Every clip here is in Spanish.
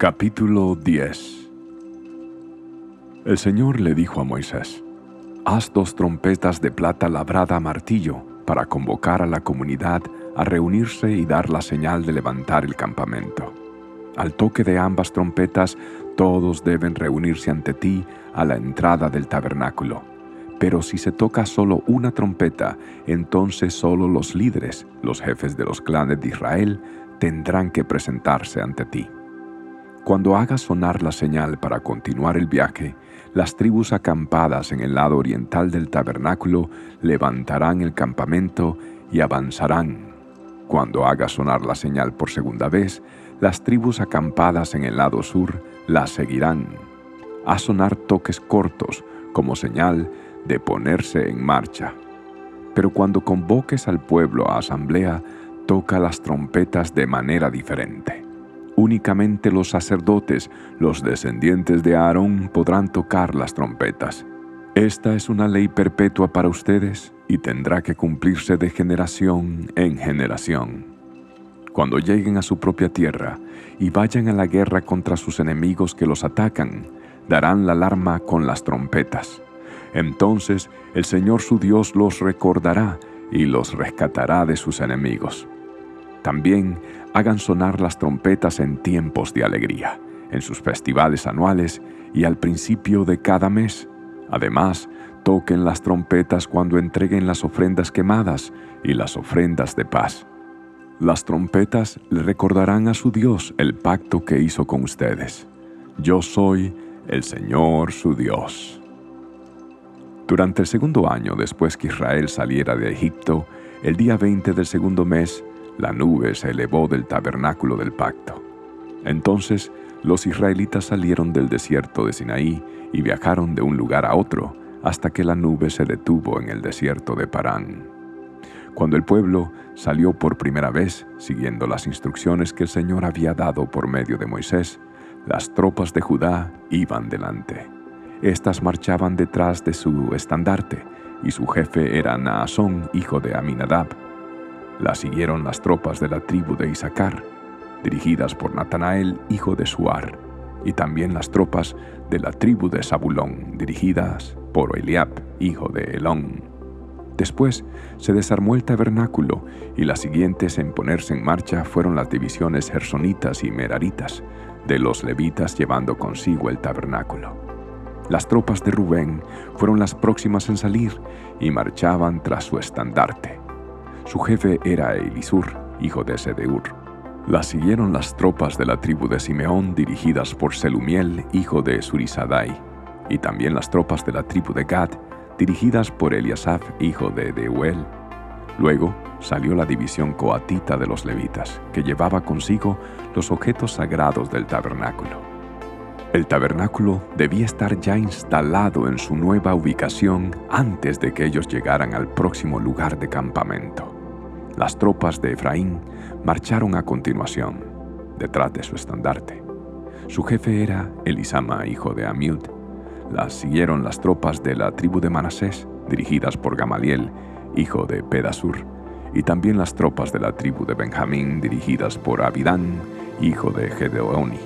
Capítulo 10 El Señor le dijo a Moisés, Haz dos trompetas de plata labrada a martillo para convocar a la comunidad a reunirse y dar la señal de levantar el campamento. Al toque de ambas trompetas, todos deben reunirse ante ti a la entrada del tabernáculo. Pero si se toca solo una trompeta, entonces solo los líderes, los jefes de los clanes de Israel, tendrán que presentarse ante ti. Cuando hagas sonar la señal para continuar el viaje, las tribus acampadas en el lado oriental del tabernáculo levantarán el campamento y avanzarán. Cuando hagas sonar la señal por segunda vez, las tribus acampadas en el lado sur la seguirán. Haz sonar toques cortos como señal de ponerse en marcha. Pero cuando convoques al pueblo a asamblea, toca las trompetas de manera diferente. Únicamente los sacerdotes, los descendientes de Aarón, podrán tocar las trompetas. Esta es una ley perpetua para ustedes y tendrá que cumplirse de generación en generación. Cuando lleguen a su propia tierra y vayan a la guerra contra sus enemigos que los atacan, darán la alarma con las trompetas. Entonces el Señor su Dios los recordará y los rescatará de sus enemigos. También hagan sonar las trompetas en tiempos de alegría, en sus festivales anuales y al principio de cada mes. Además, toquen las trompetas cuando entreguen las ofrendas quemadas y las ofrendas de paz. Las trompetas le recordarán a su Dios el pacto que hizo con ustedes. Yo soy el Señor su Dios. Durante el segundo año después que Israel saliera de Egipto, el día 20 del segundo mes, la nube se elevó del tabernáculo del pacto. Entonces los israelitas salieron del desierto de Sinaí y viajaron de un lugar a otro hasta que la nube se detuvo en el desierto de Parán. Cuando el pueblo salió por primera vez, siguiendo las instrucciones que el Señor había dado por medio de Moisés, las tropas de Judá iban delante. Estas marchaban detrás de su estandarte, y su jefe era Naasón, hijo de Aminadab, la siguieron las tropas de la tribu de Isaacar, dirigidas por Natanael, hijo de Suar, y también las tropas de la tribu de Zabulón, dirigidas por Eliab, hijo de Elón. Después se desarmó el tabernáculo y las siguientes en ponerse en marcha fueron las divisiones gersonitas y meraritas de los levitas llevando consigo el tabernáculo. Las tropas de Rubén fueron las próximas en salir y marchaban tras su estandarte. Su jefe era Elisur, hijo de Sedeur. La siguieron las tropas de la tribu de Simeón dirigidas por Selumiel, hijo de Surisadai, y también las tropas de la tribu de Gad dirigidas por Eliasaf, hijo de Deuel. Luego salió la división coatita de los levitas, que llevaba consigo los objetos sagrados del tabernáculo. El tabernáculo debía estar ya instalado en su nueva ubicación antes de que ellos llegaran al próximo lugar de campamento. Las tropas de Efraín marcharon a continuación, detrás de su estandarte. Su jefe era Elisama, hijo de Amiud. Las siguieron las tropas de la tribu de Manasés, dirigidas por Gamaliel, hijo de Pedasur, y también las tropas de la tribu de Benjamín, dirigidas por Abidán, hijo de Gedeoni.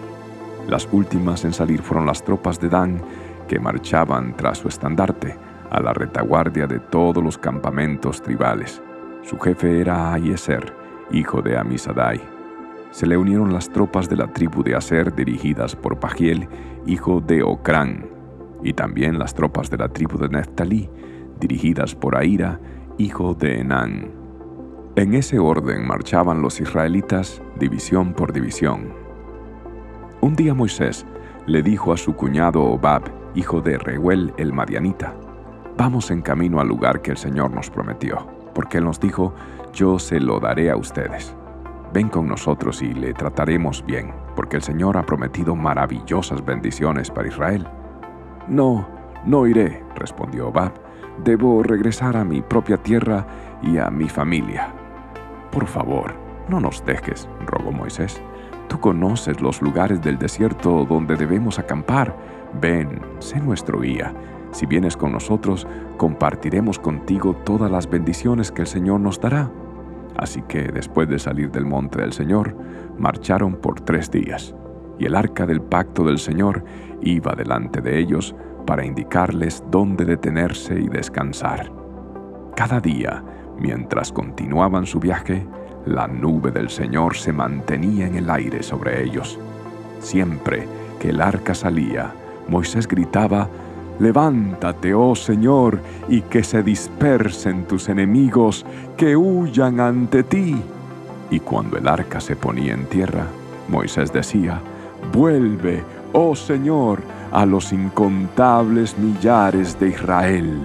Las últimas en salir fueron las tropas de Dan, que marchaban tras su estandarte, a la retaguardia de todos los campamentos tribales. Su jefe era Ayeser, hijo de Amisadai. Se le unieron las tropas de la tribu de Aser dirigidas por Pagiel, hijo de Ocrán, y también las tropas de la tribu de Neftalí, dirigidas por Aira, hijo de Enán. En ese orden marchaban los israelitas división por división. Un día Moisés le dijo a su cuñado Obab, hijo de Reuel el Madianita, Vamos en camino al lugar que el Señor nos prometió porque Él nos dijo, yo se lo daré a ustedes. Ven con nosotros y le trataremos bien, porque el Señor ha prometido maravillosas bendiciones para Israel. No, no iré, respondió Obab. Debo regresar a mi propia tierra y a mi familia. Por favor, no nos dejes, rogó Moisés. Tú conoces los lugares del desierto donde debemos acampar. Ven, sé nuestro guía si vienes con nosotros, compartiremos contigo todas las bendiciones que el Señor nos dará. Así que después de salir del monte del Señor, marcharon por tres días. y el arca del pacto del Señor iba delante de ellos para indicarles dónde detenerse y descansar. Cada día, mientras continuaban su viaje, la nube del Señor se mantenía en el aire sobre ellos. Siempre que el arca salía, Moisés gritaba, Levántate, oh Señor, y que se dispersen tus enemigos, que huyan ante ti. Y cuando el arca se ponía en tierra, Moisés decía, Vuelve, oh Señor, a los incontables millares de Israel.